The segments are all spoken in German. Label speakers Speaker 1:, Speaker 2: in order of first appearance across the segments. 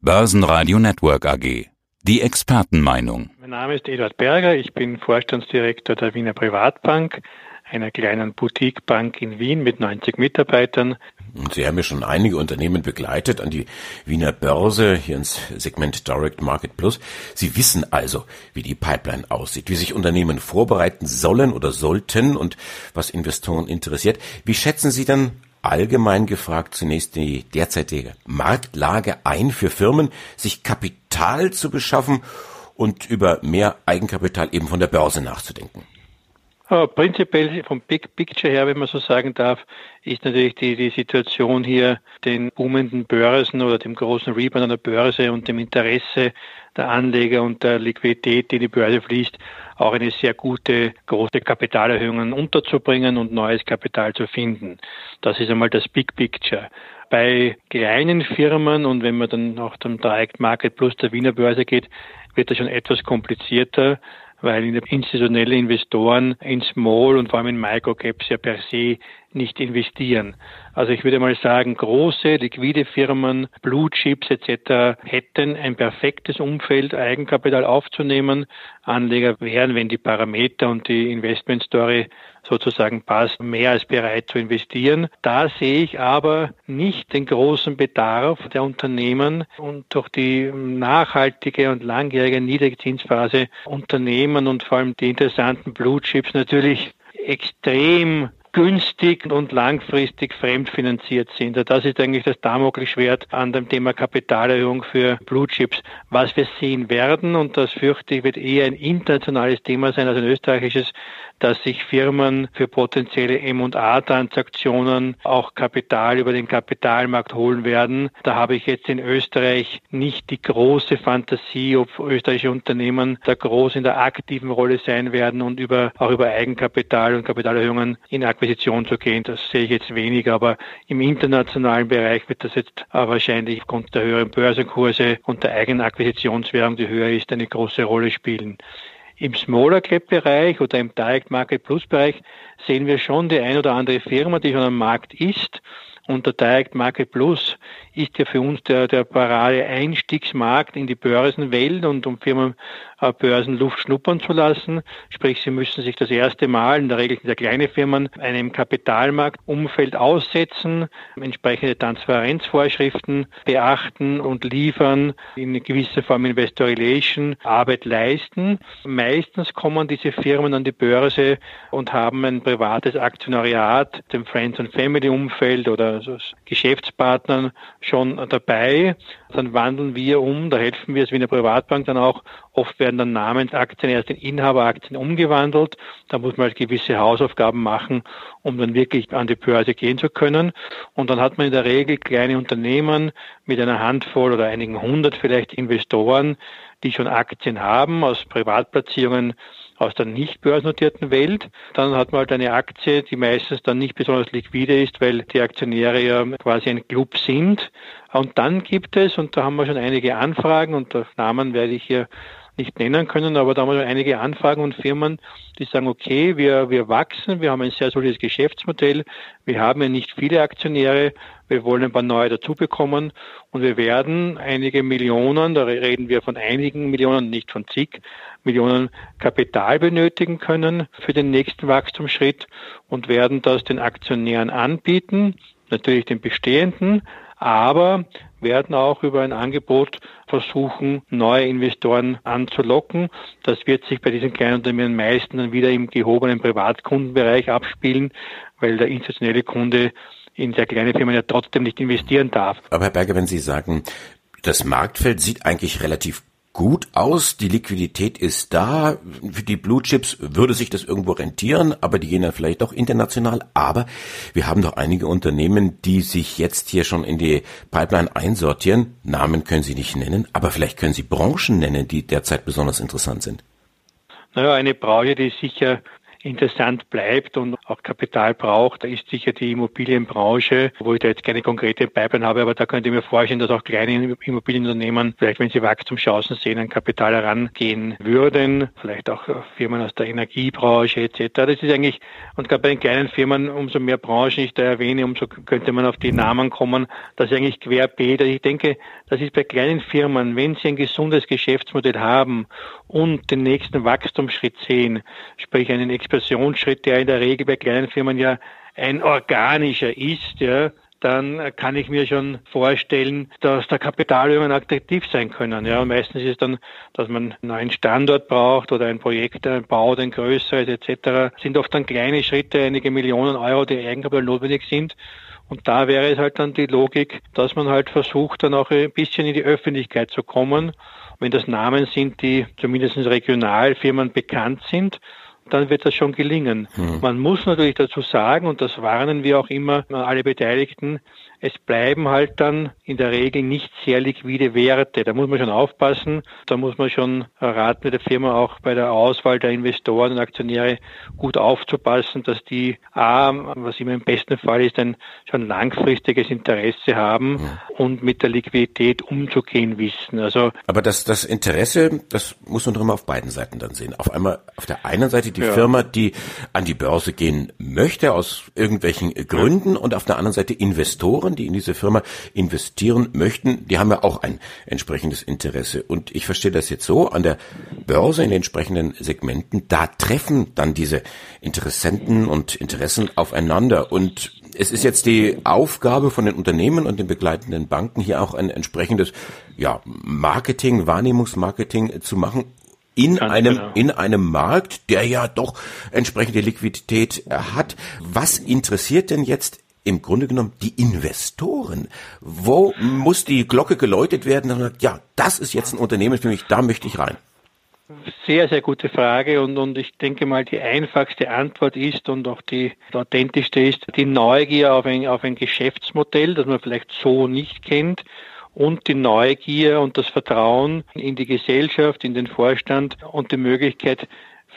Speaker 1: Börsenradio Network AG. Die Expertenmeinung.
Speaker 2: Mein Name ist Eduard Berger, ich bin Vorstandsdirektor der Wiener Privatbank, einer kleinen Boutiquebank in Wien mit 90 Mitarbeitern.
Speaker 3: Und Sie haben ja schon einige Unternehmen begleitet an die Wiener Börse, hier ins Segment Direct Market Plus. Sie wissen also, wie die Pipeline aussieht, wie sich Unternehmen vorbereiten sollen oder sollten und was Investoren interessiert. Wie schätzen Sie dann allgemein gefragt zunächst die derzeitige Marktlage ein für Firmen, sich Kapital zu beschaffen und über mehr Eigenkapital eben von der Börse nachzudenken?
Speaker 2: Prinzipiell vom Big Picture her, wenn man so sagen darf, ist natürlich die, die Situation hier den boomenden Börsen oder dem großen Rebound an der Börse und dem Interesse der Anleger und der Liquidität, die in die Börse fließt, auch eine sehr gute große Kapitalerhöhungen unterzubringen und neues Kapital zu finden. Das ist einmal das Big Picture. Bei kleinen Firmen und wenn man dann auch zum Direct Market Plus der Wiener Börse geht, wird das schon etwas komplizierter weil institutionelle Investoren in Small und vor allem in Microcaps ja per se nicht investieren. Also ich würde mal sagen, große, liquide Firmen, Blue Chips etc. hätten ein perfektes Umfeld, Eigenkapital aufzunehmen. Anleger wären, wenn die Parameter und die Investmentstory sozusagen passt, mehr als bereit zu investieren. Da sehe ich aber nicht den großen Bedarf der Unternehmen und durch die nachhaltige und langjährige Niedrigzinsphase Unternehmen und vor allem die interessanten Blue Chips natürlich extrem günstig und langfristig fremdfinanziert sind. Das ist eigentlich das Damoklesschwert an dem Thema Kapitalerhöhung für Blue Chips. Was wir sehen werden, und das fürchte ich, wird eher ein internationales Thema sein als ein österreichisches, dass sich Firmen für potenzielle M&A-Transaktionen auch Kapital über den Kapitalmarkt holen werden. Da habe ich jetzt in Österreich nicht die große Fantasie, ob österreichische Unternehmen da groß in der aktiven Rolle sein werden und über, auch über Eigenkapital und Kapitalerhöhungen in Akquisition zu gehen. Das sehe ich jetzt weniger, aber im internationalen Bereich wird das jetzt wahrscheinlich aufgrund der höheren Börsenkurse und der eigenen Akquisitionswährung, die höher ist, eine große Rolle spielen. Im Smaller Cap Bereich oder im Direct Market Plus Bereich sehen wir schon die ein oder andere Firma, die schon am Markt ist. Und der Direct Market Plus ist ja für uns der, der parade Einstiegsmarkt in die Börsenwelt und um Firmen Börsenluft schnuppern zu lassen. Sprich, sie müssen sich das erste Mal, in der Regel sind ja kleine Firmen, einem Kapitalmarktumfeld aussetzen, entsprechende Transparenzvorschriften beachten und liefern, in gewisser Form Investor Relation Arbeit leisten. Meistens kommen diese Firmen an die Börse und haben ein privates Aktionariat, dem Friends and Family Umfeld oder also Geschäftspartnern schon dabei. Dann wandeln wir um, da helfen wir es wie eine Privatbank dann auch. Oft werden dann Namensaktien erst in Inhaberaktien umgewandelt. Da muss man halt gewisse Hausaufgaben machen, um dann wirklich an die Börse gehen zu können. Und dann hat man in der Regel kleine Unternehmen mit einer Handvoll oder einigen hundert vielleicht Investoren, die schon Aktien haben aus Privatplatzierungen aus der nicht börsennotierten Welt. Dann hat man halt eine Aktie, die meistens dann nicht besonders liquide ist, weil die Aktionäre ja quasi ein Club sind. Und dann gibt es, und da haben wir schon einige Anfragen, und Namen werde ich hier nicht nennen können, aber da haben wir einige Anfragen und Firmen, die sagen, okay, wir, wir wachsen, wir haben ein sehr solides Geschäftsmodell, wir haben ja nicht viele Aktionäre, wir wollen ein paar neue dazu bekommen und wir werden einige Millionen, da reden wir von einigen Millionen, nicht von zig Millionen Kapital benötigen können für den nächsten Wachstumsschritt und werden das den Aktionären anbieten, natürlich den bestehenden, aber werden auch über ein Angebot versuchen, neue Investoren anzulocken. Das wird sich bei diesen kleinen Unternehmen meistens dann wieder im gehobenen Privatkundenbereich abspielen, weil der institutionelle Kunde in sehr kleine Firmen ja trotzdem nicht investieren darf.
Speaker 3: Aber Herr Berger, wenn Sie sagen, das Marktfeld sieht eigentlich relativ gut aus, die Liquidität ist da, für die Blue Chips würde sich das irgendwo rentieren, aber die gehen dann vielleicht doch international. Aber wir haben doch einige Unternehmen, die sich jetzt hier schon in die Pipeline einsortieren. Namen können Sie nicht nennen, aber vielleicht können Sie Branchen nennen, die derzeit besonders interessant sind.
Speaker 2: Naja, eine Branche, die sicher interessant bleibt und auch Kapital braucht, da ist sicher die Immobilienbranche, wo ich da jetzt keine konkrete Pipeline habe, aber da könnte ich mir vorstellen, dass auch kleine Immobilienunternehmen, vielleicht wenn sie Wachstumschancen sehen, an Kapital herangehen würden, vielleicht auch Firmen aus der Energiebranche etc. Das ist eigentlich, und gerade bei den kleinen Firmen, umso mehr Branchen ich da erwähne, umso könnte man auf die Namen kommen, dass eigentlich querbeet. Also ich denke, das ist bei kleinen Firmen, wenn sie ein gesundes Geschäftsmodell haben und den nächsten Wachstumsschritt sehen, sprich einen Expansionsschritt, der in der Regel bei kleinen Firmen ja ein organischer ist, ja, dann kann ich mir schon vorstellen, dass der Kapitalhöhungen attraktiv sein können. Ja, und meistens ist es dann, dass man einen neuen Standort braucht oder ein Projekt, ein Bau, ein größeres etc. sind oft dann kleine Schritte, einige Millionen Euro, die Eigenkapital notwendig sind. Und da wäre es halt dann die Logik, dass man halt versucht, dann auch ein bisschen in die Öffentlichkeit zu kommen. Wenn das Namen sind, die zumindest regional Firmen bekannt sind, dann wird das schon gelingen. Hm. Man muss natürlich dazu sagen, und das warnen wir auch immer alle Beteiligten, es bleiben halt dann in der Regel nicht sehr liquide Werte. Da muss man schon aufpassen. Da muss man schon raten, der Firma auch bei der Auswahl der Investoren und Aktionäre gut aufzupassen, dass die A, was immer im besten Fall ist, ein schon langfristiges Interesse haben ja. und mit der Liquidität umzugehen wissen.
Speaker 3: Also Aber das, das Interesse, das muss man doch immer auf beiden Seiten dann sehen. Auf einmal, auf der einen Seite die ja. Firma, die an die Börse gehen möchte aus irgendwelchen Gründen und auf der anderen Seite Investoren, Investoren, die in diese Firma investieren möchten, die haben ja auch ein entsprechendes Interesse. Und ich verstehe das jetzt so, an der Börse in den entsprechenden Segmenten, da treffen dann diese Interessenten und Interessen aufeinander. Und es ist jetzt die Aufgabe von den Unternehmen und den begleitenden Banken hier auch ein entsprechendes ja, Marketing, Wahrnehmungsmarketing zu machen, in Ganz einem, genau. in einem Markt, der ja doch entsprechende Liquidität hat. Was interessiert denn jetzt im Grunde genommen die Investoren. Wo muss die Glocke geläutet werden? Dass man sagt, ja, das ist jetzt ein Unternehmen für mich, da möchte ich rein.
Speaker 2: Sehr, sehr gute Frage und, und ich denke mal, die einfachste Antwort ist und auch die authentischste ist die Neugier auf ein, auf ein Geschäftsmodell, das man vielleicht so nicht kennt und die Neugier und das Vertrauen in die Gesellschaft, in den Vorstand und die Möglichkeit,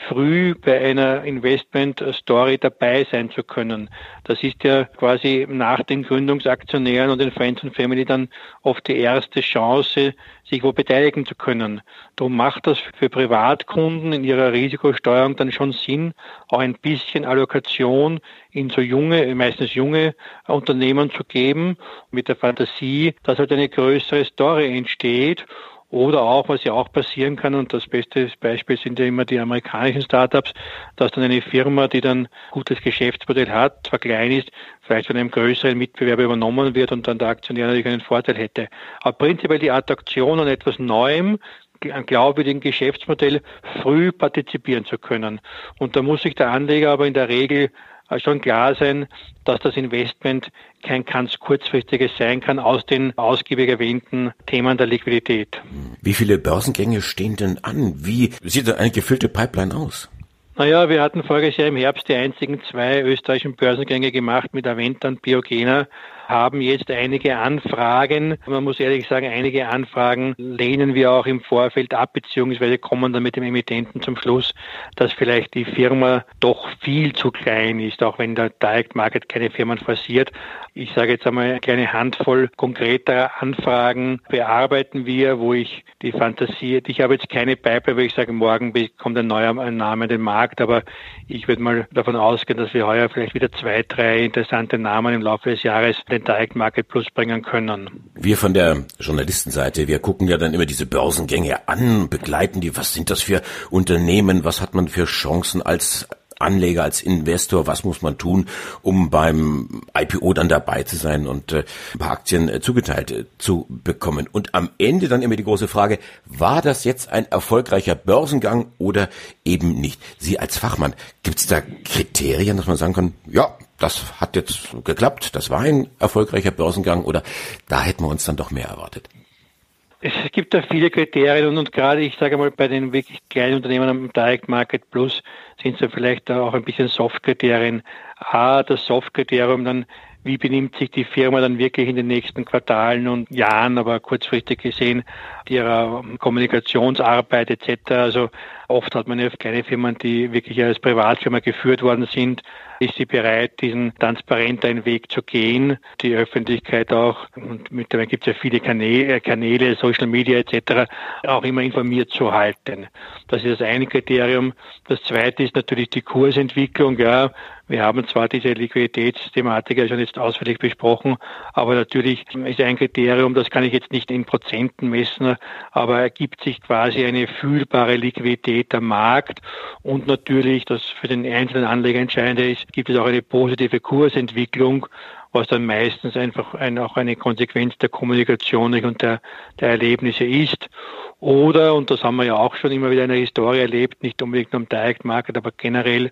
Speaker 2: früh bei einer Investment-Story dabei sein zu können. Das ist ja quasi nach den Gründungsaktionären und den Friends and Family dann oft die erste Chance, sich wo beteiligen zu können. Darum macht das für Privatkunden in ihrer Risikosteuerung dann schon Sinn, auch ein bisschen Allokation in so junge, meistens junge Unternehmen zu geben, mit der Fantasie, dass halt eine größere Story entsteht oder auch, was ja auch passieren kann, und das beste Beispiel sind ja immer die amerikanischen Startups, dass dann eine Firma, die dann gutes Geschäftsmodell hat, zwar klein ist, vielleicht von einem größeren Mitbewerber übernommen wird und dann der Aktionär natürlich einen Vorteil hätte. Aber prinzipiell die Attraktion an etwas Neuem, ein glaubwürdigen Geschäftsmodell früh partizipieren zu können. Und da muss sich der Anleger aber in der Regel schon klar sein, dass das Investment kein ganz kurzfristiges sein kann aus den ausgiebig erwähnten Themen der Liquidität.
Speaker 3: Wie viele Börsengänge stehen denn an? Wie sieht eine gefüllte Pipeline aus?
Speaker 2: Naja, wir hatten voriges Jahr im Herbst die einzigen zwei österreichischen Börsengänge gemacht mit Aventa und Biogena haben jetzt einige Anfragen. Man muss ehrlich sagen, einige Anfragen lehnen wir auch im Vorfeld ab, beziehungsweise kommen dann mit dem Emittenten zum Schluss, dass vielleicht die Firma doch viel zu klein ist, auch wenn der Direct Market keine Firmen forciert. Ich sage jetzt einmal eine kleine Handvoll konkreter Anfragen bearbeiten wir, wo ich die Fantasie, ich habe jetzt keine Pipe, wo ich sage, morgen kommt ein neuer Name in den Markt, aber ich würde mal davon ausgehen, dass wir heuer vielleicht wieder zwei, drei interessante Namen im Laufe des Jahres den Direct Market Plus bringen können.
Speaker 3: Wir von der Journalistenseite, wir gucken ja dann immer diese Börsengänge an, begleiten die, was sind das für Unternehmen, was hat man für Chancen als Anleger, als Investor, was muss man tun, um beim IPO dann dabei zu sein und äh, ein paar Aktien äh, zugeteilt äh, zu bekommen. Und am Ende dann immer die große Frage, war das jetzt ein erfolgreicher Börsengang oder eben nicht? Sie als Fachmann, gibt es da Kriterien, dass man sagen kann, ja, das hat jetzt geklappt, das war ein erfolgreicher Börsengang oder da hätten wir uns dann doch mehr erwartet?
Speaker 2: Es gibt da viele Kriterien und, und gerade, ich sage mal, bei den wirklich kleinen Unternehmen am Direct Market Plus sind es ja vielleicht auch ein bisschen Soft-Kriterien. A, das Soft-Kriterium dann, wie benimmt sich die Firma dann wirklich in den nächsten Quartalen und Jahren, aber kurzfristig gesehen, ihrer Kommunikationsarbeit etc. Also oft hat man ja kleine Firmen, die wirklich als Privatfirma geführt worden sind, ist sie bereit, diesen transparenten Weg zu gehen, die Öffentlichkeit auch, und mittlerweile gibt es ja viele Kanäle, Kanäle, Social Media etc., auch immer informiert zu halten. Das ist das eine Kriterium. Das zweite ist natürlich die Kursentwicklung. Ja, wir haben zwar diese Liquiditätsthematik ja schon jetzt ausführlich besprochen, aber natürlich ist ein Kriterium, das kann ich jetzt nicht in Prozenten messen, aber ergibt sich quasi eine fühlbare Liquidität am Markt und natürlich, das für den einzelnen Anleger entscheidend ist, gibt es auch eine positive Kursentwicklung was dann meistens einfach ein, auch eine Konsequenz der Kommunikation und der, der Erlebnisse ist. Oder, und das haben wir ja auch schon immer wieder in der Historie erlebt, nicht unbedingt im Direct Market, aber generell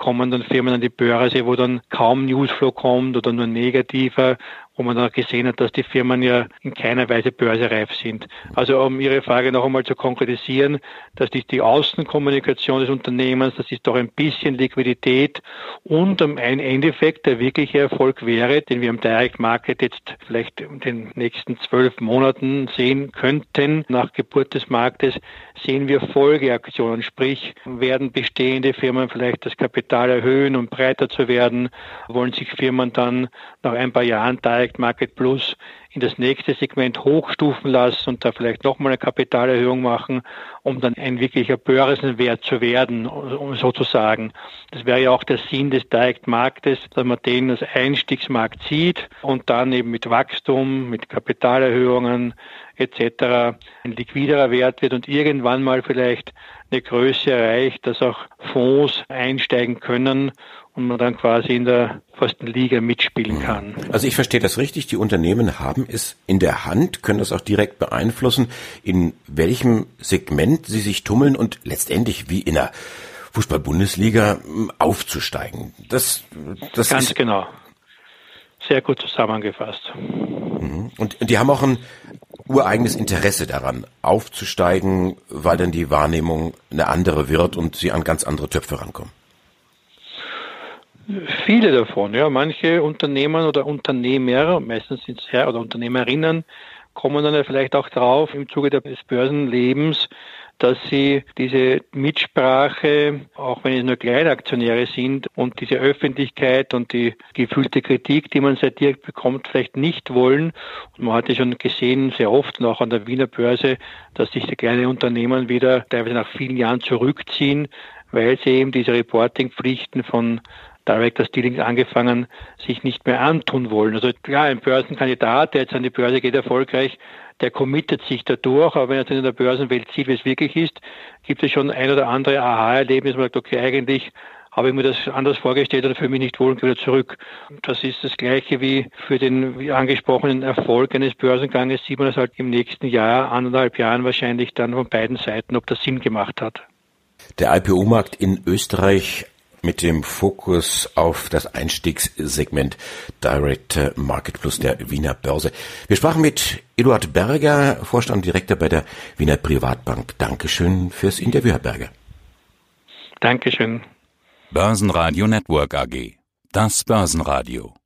Speaker 2: kommen dann Firmen an die Börse, wo dann kaum Newsflow kommt oder nur negativer, wo man dann gesehen hat, dass die Firmen ja in keiner Weise börsereif sind. Also um Ihre Frage noch einmal zu konkretisieren, dass die, die Außenkommunikation des Unternehmens, das ist doch ein bisschen Liquidität und am Endeffekt der wirkliche Erfolg wäre, den wir im Direct Market jetzt vielleicht in den nächsten zwölf Monaten sehen könnten, nach Geburt des Marktes, sehen wir Folgeaktionen, sprich werden bestehende Firmen vielleicht das Kapital erhöhen, um breiter zu werden, wollen sich Firmen dann nach ein paar Jahren Direct Direct Market Plus in das nächste Segment hochstufen lassen und da vielleicht nochmal eine Kapitalerhöhung machen, um dann ein wirklicher Börsenwert zu werden, um sozusagen. Das wäre ja auch der Sinn des Direct Marktes, dass man den als Einstiegsmarkt sieht und dann eben mit Wachstum, mit Kapitalerhöhungen etc. ein liquiderer Wert wird und irgendwann mal vielleicht eine Größe erreicht, dass auch Fonds einsteigen können und man dann quasi in der ersten Liga mitspielen kann.
Speaker 3: Also ich verstehe das richtig, die Unternehmen haben es in der Hand, können das auch direkt beeinflussen, in welchem Segment sie sich tummeln und letztendlich wie in der Fußball-Bundesliga hm, aufzusteigen. Das, das
Speaker 2: Ganz ist genau. Sehr gut zusammengefasst.
Speaker 3: Mhm. Und die haben auch ein ureigenes Interesse daran, aufzusteigen, weil dann die Wahrnehmung eine andere wird und sie an ganz andere Töpfe rankommen.
Speaker 2: Viele davon, ja. Manche Unternehmer oder Unternehmer, meistens sind es Herr oder Unternehmerinnen, kommen dann ja vielleicht auch drauf im Zuge des Börsenlebens, dass sie diese Mitsprache, auch wenn es nur Kleinaktionäre sind, und diese Öffentlichkeit und die gefühlte Kritik, die man seit direkt bekommt, vielleicht nicht wollen. Und man hat ja schon gesehen, sehr oft, und auch an der Wiener Börse, dass sich die kleinen Unternehmen wieder teilweise nach vielen Jahren zurückziehen, weil sie eben diese Reportingpflichten von Directors Dealings angefangen, sich nicht mehr antun wollen. Also klar, ein Börsenkandidat, der jetzt an die Börse geht, erfolgreich, der committet sich dadurch, aber wenn er dann in der Börsenwelt sieht, wie es wirklich ist, gibt es schon ein oder andere Aha-Erlebnis, man sagt, okay, eigentlich habe ich mir das anders vorgestellt oder für mich nicht wohl und wieder zurück. Das ist das Gleiche wie für den angesprochenen Erfolg eines Börsenganges, sieht man das halt im nächsten Jahr, anderthalb Jahren wahrscheinlich dann von beiden Seiten, ob das Sinn gemacht hat.
Speaker 3: Der IPO-Markt in Österreich mit dem Fokus auf das Einstiegssegment Direct Market Plus der Wiener Börse. Wir sprachen mit Eduard Berger, Vorstand und Direktor bei der Wiener Privatbank. Dankeschön fürs Interview, Herr Berger.
Speaker 2: Dankeschön.
Speaker 1: Börsenradio Network AG. Das Börsenradio.